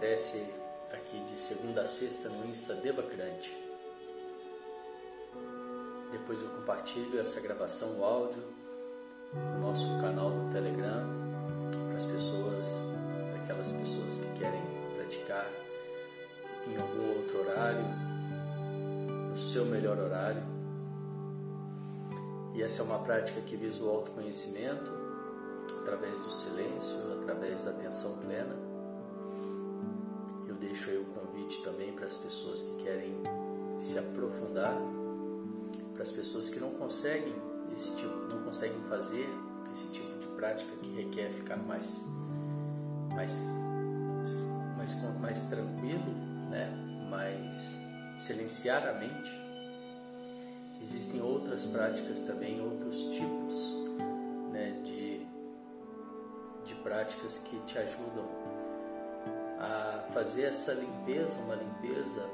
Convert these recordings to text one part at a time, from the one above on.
acontece aqui de segunda a sexta no Insta Devacrante. Depois eu compartilho essa gravação, o áudio, no nosso canal do Telegram, para as pessoas, para aquelas pessoas que querem praticar em algum outro horário, no seu melhor horário. E essa é uma prática que visa o autoconhecimento através do silêncio, através da atenção plena. As pessoas que querem se aprofundar, para as pessoas que não conseguem esse tipo, não conseguem fazer esse tipo de prática que requer ficar mais mais mais, mais tranquilo, né? Mais silenciar a mente. Existem outras práticas também, outros tipos né, de, de práticas que te ajudam fazer essa limpeza, uma limpeza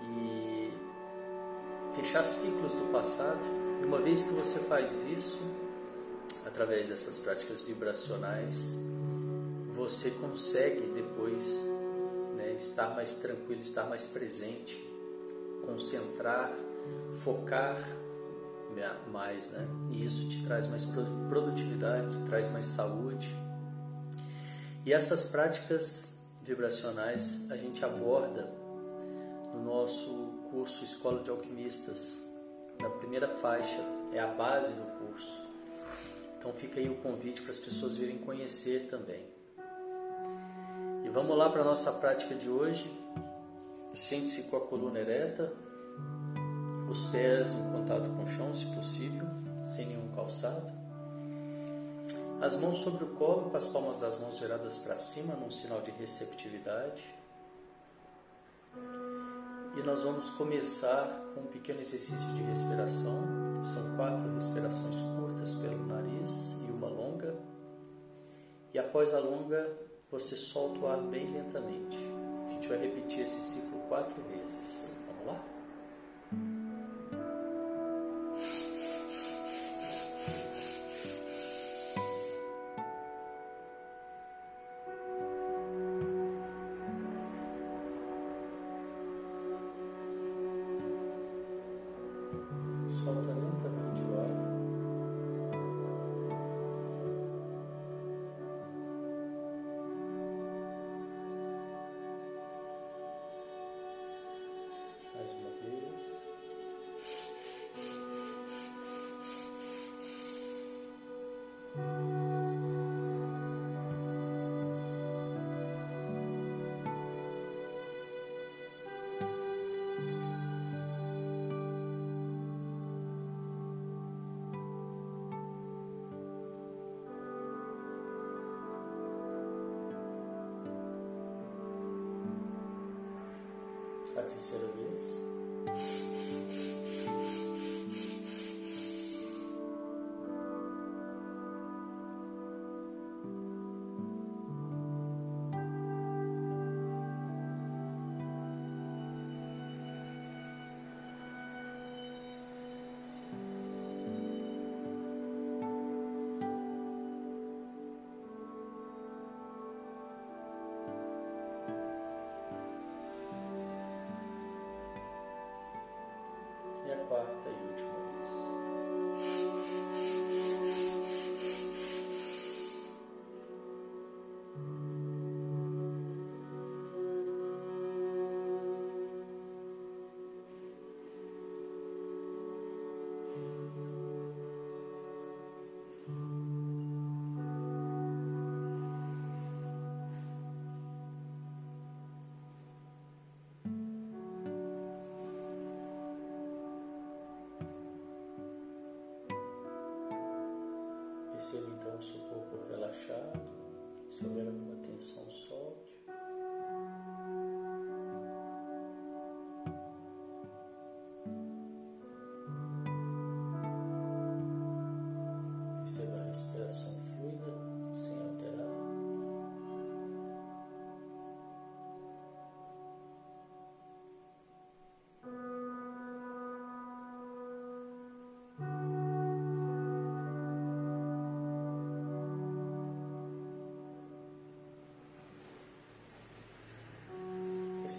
e fechar ciclos do passado. E uma vez que você faz isso, através dessas práticas vibracionais, você consegue depois estar mais tranquilo, estar mais presente, concentrar, focar mais, né? E isso te traz mais produtividade, te traz mais saúde. E essas práticas vibracionais a gente aborda no nosso curso Escola de Alquimistas. Na primeira faixa é a base do curso. Então fica aí o convite para as pessoas virem conhecer também. E vamos lá para a nossa prática de hoje. Sente-se com a coluna ereta, os pés em contato com o chão, se possível, sem nenhum calçado. As mãos sobre o colo, com as palmas das mãos viradas para cima, num sinal de receptividade. E nós vamos começar com um pequeno exercício de respiração. São quatro respirações curtas pelo nariz e uma longa. E após a longa, você solta o ar bem lentamente. A gente vai repetir esse ciclo quatro vezes. Vamos lá? Terceira vez. Quarta e última vez.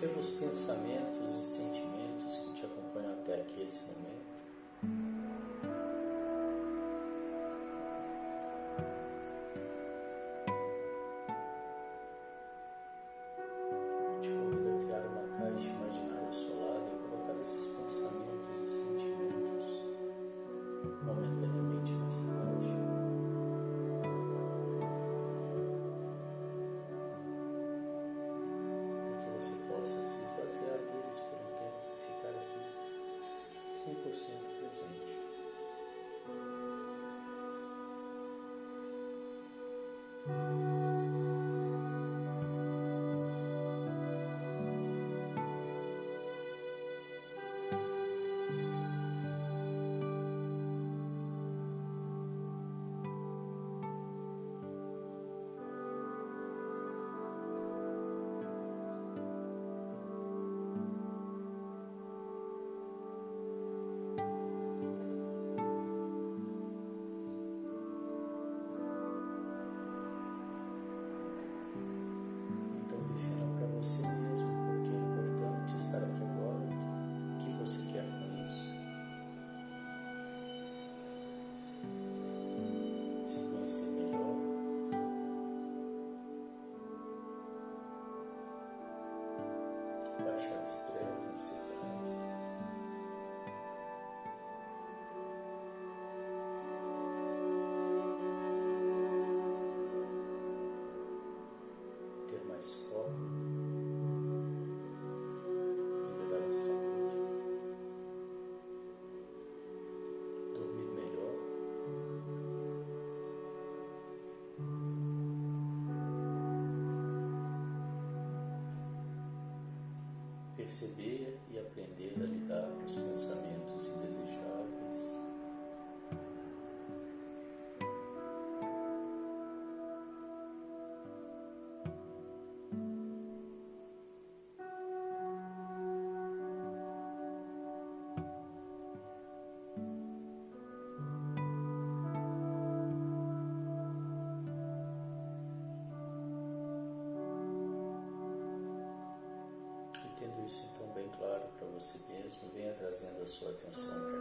Os pensamentos e sentimentos que te acompanham até aqui esse momento. Perceber e aprender trazendo a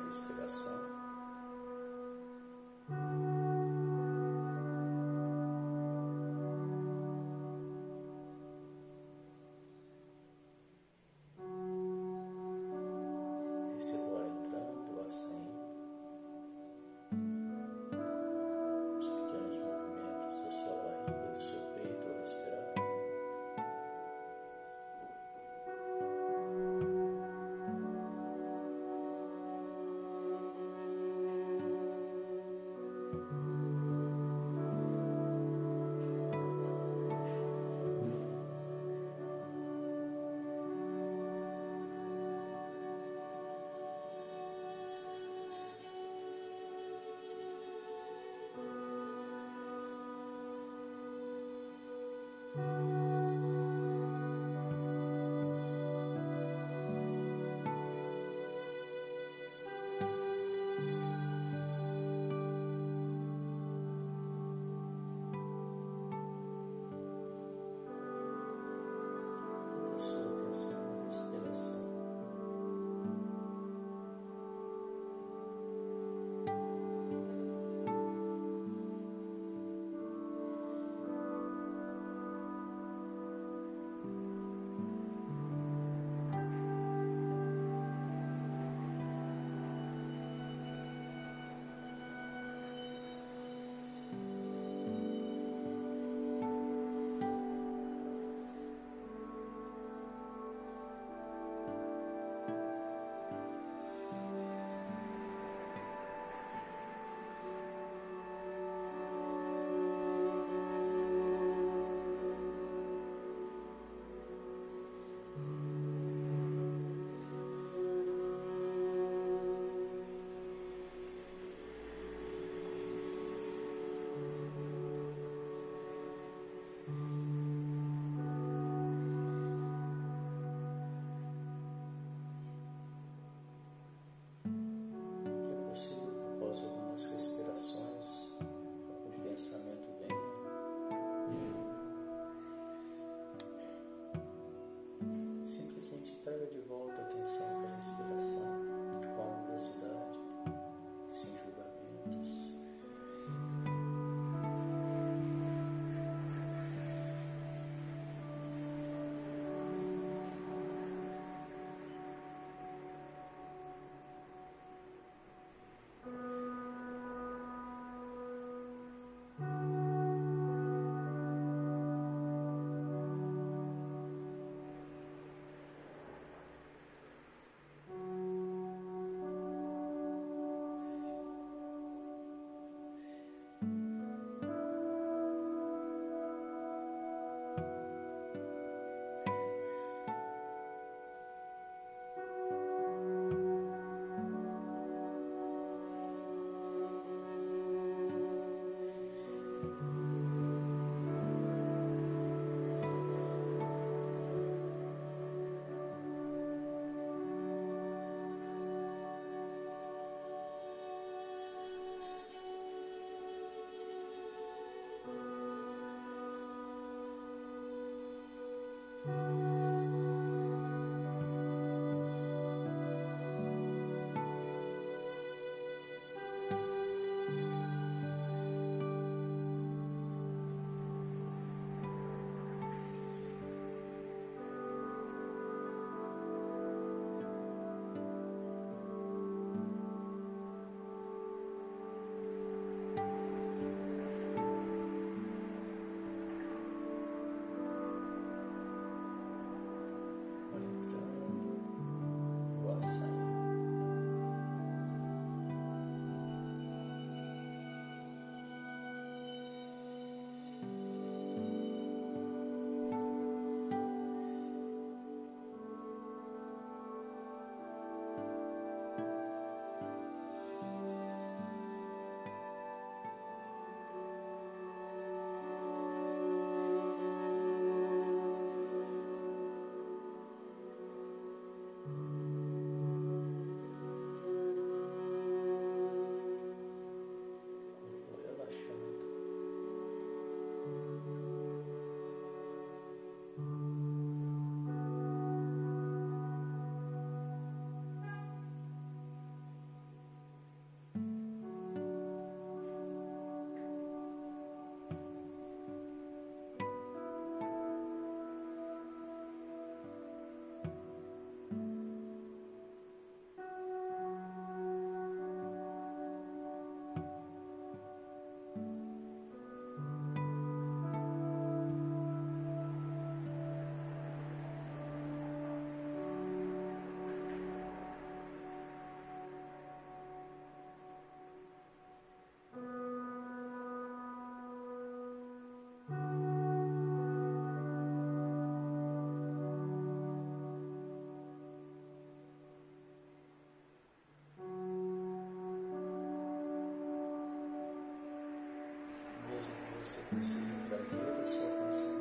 Você precisa trazer a sua atenção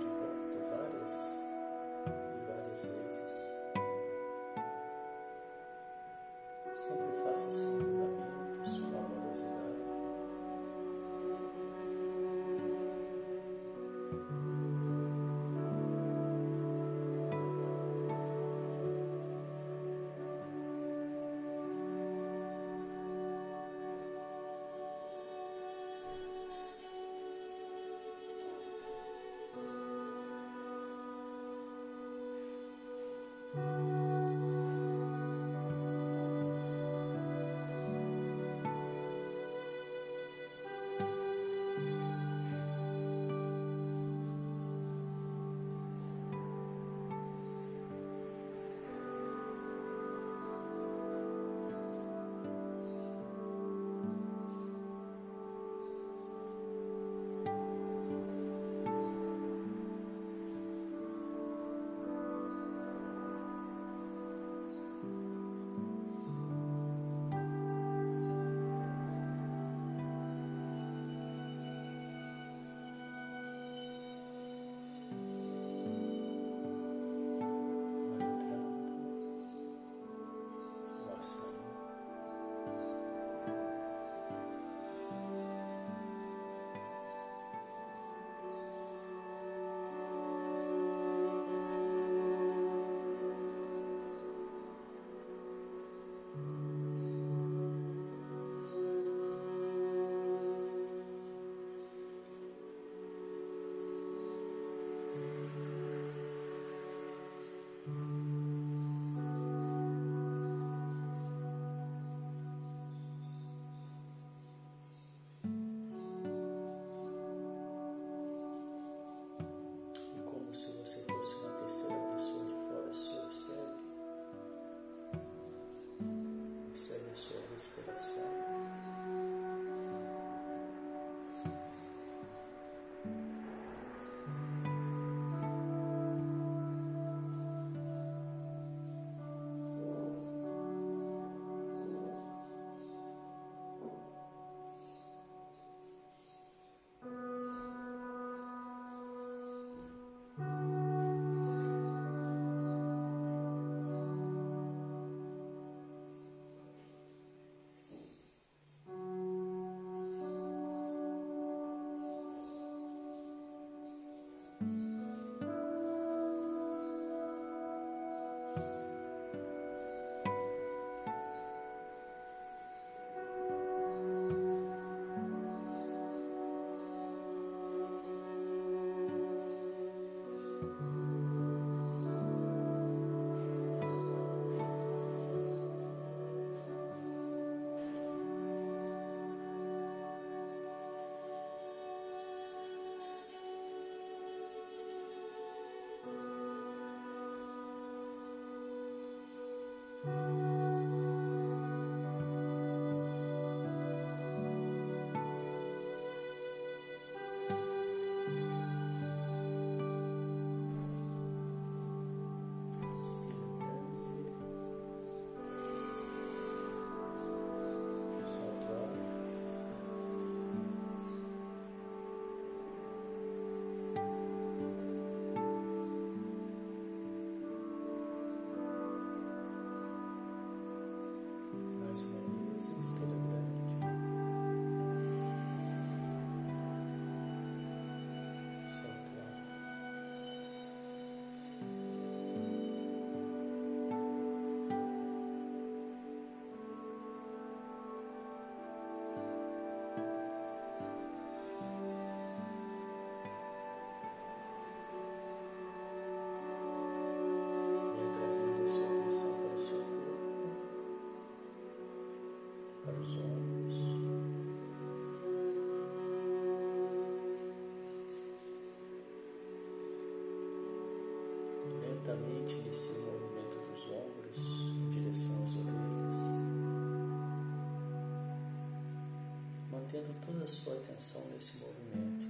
mantendo toda a sua atenção nesse movimento,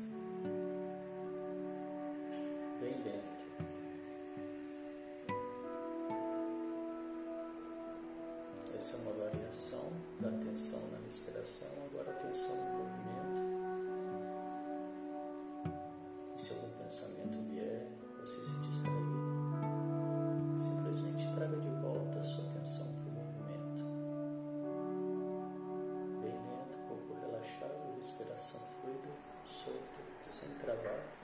bem lento. Essa é uma variação da atenção na respiração, agora atenção no movimento. Okay.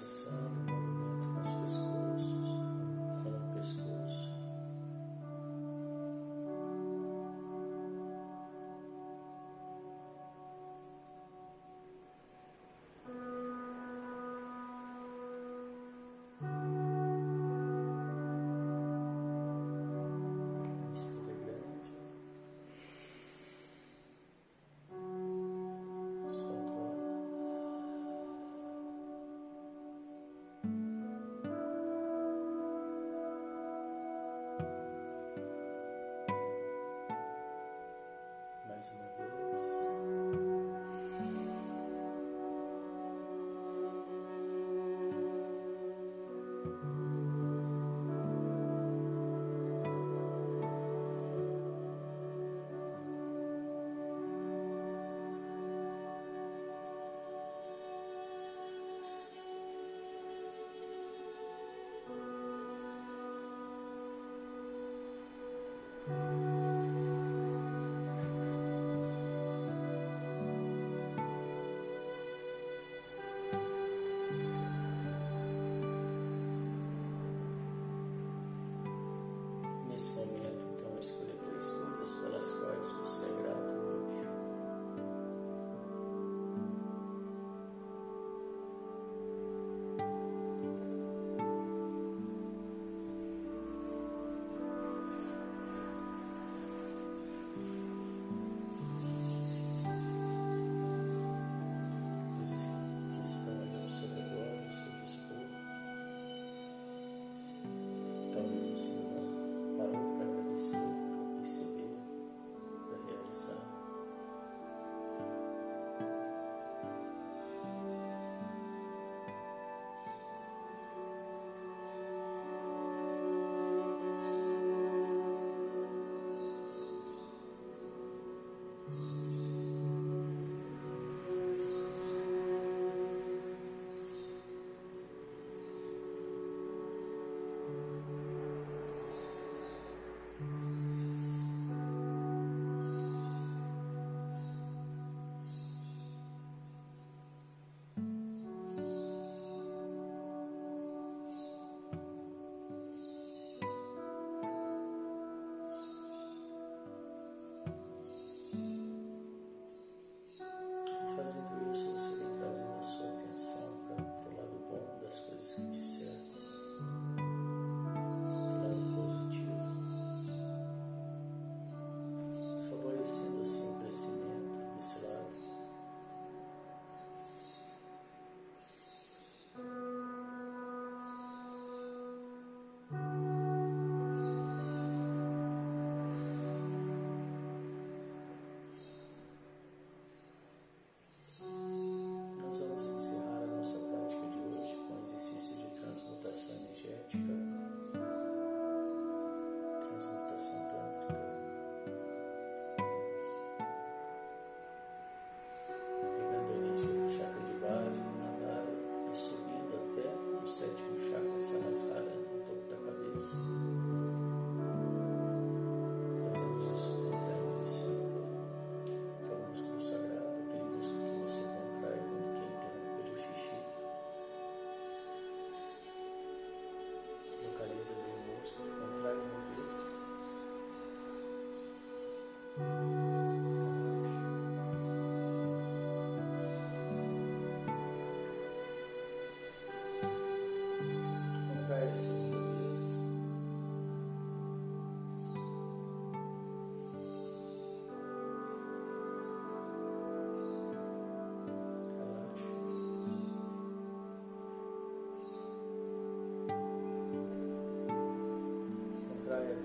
Jesus.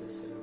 Excellent.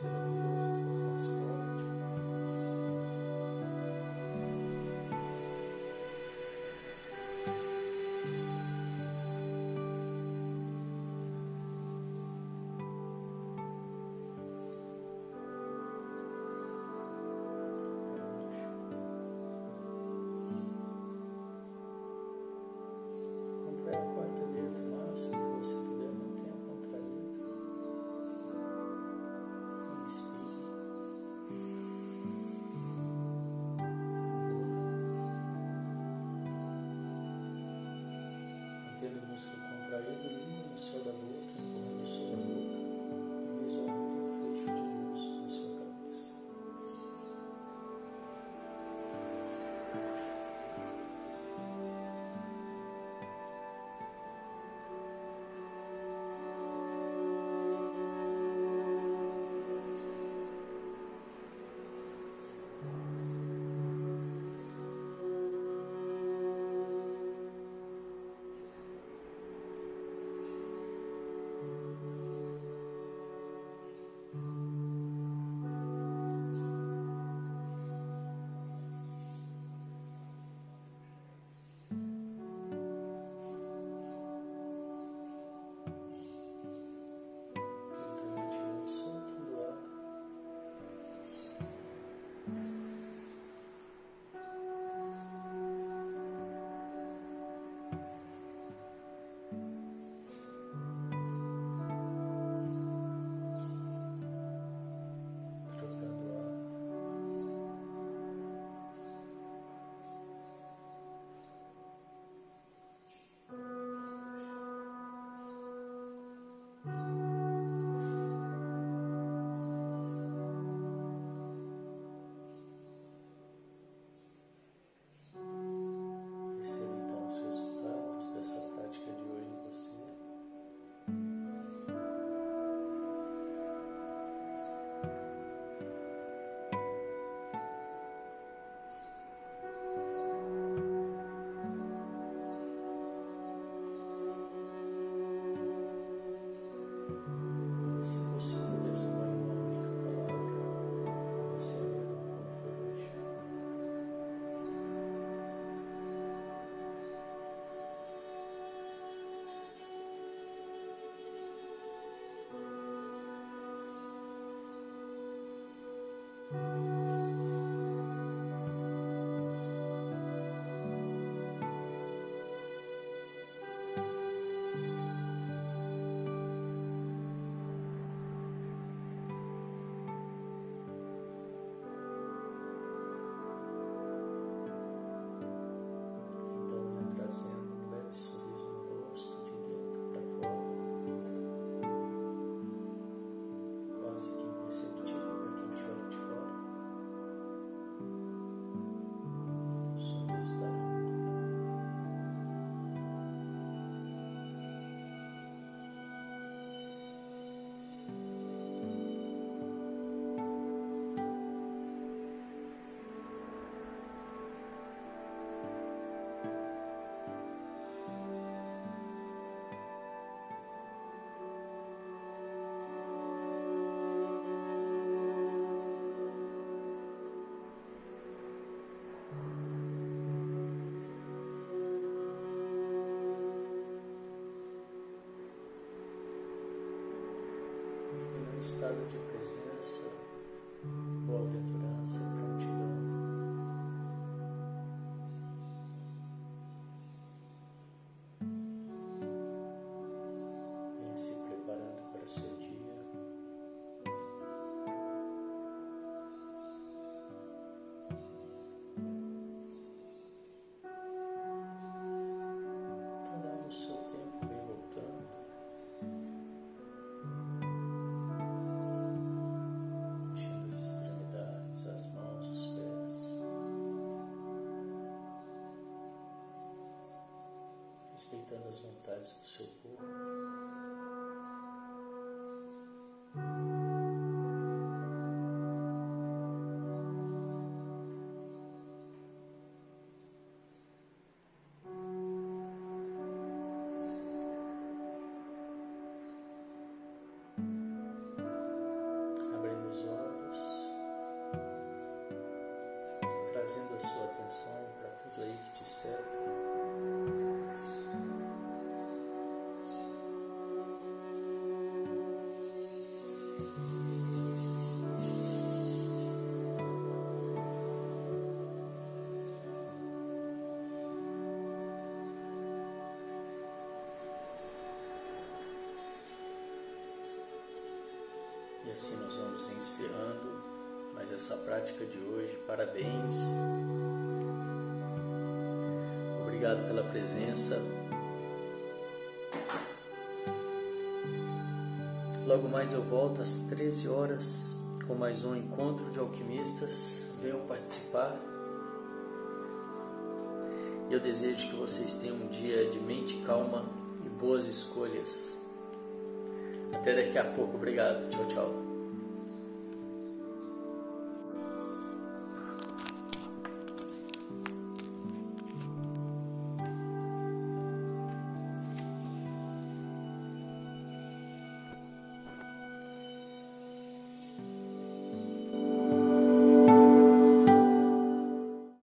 Thank you. Estado de presença, boa-aventurança, as vontades assim nós vamos encerrando mais essa prática de hoje. Parabéns. Obrigado pela presença. Logo mais eu volto às 13 horas com mais um encontro de alquimistas. Venham participar. E eu desejo que vocês tenham um dia de mente calma e boas escolhas. Até daqui a pouco. Obrigado. Tchau, tchau.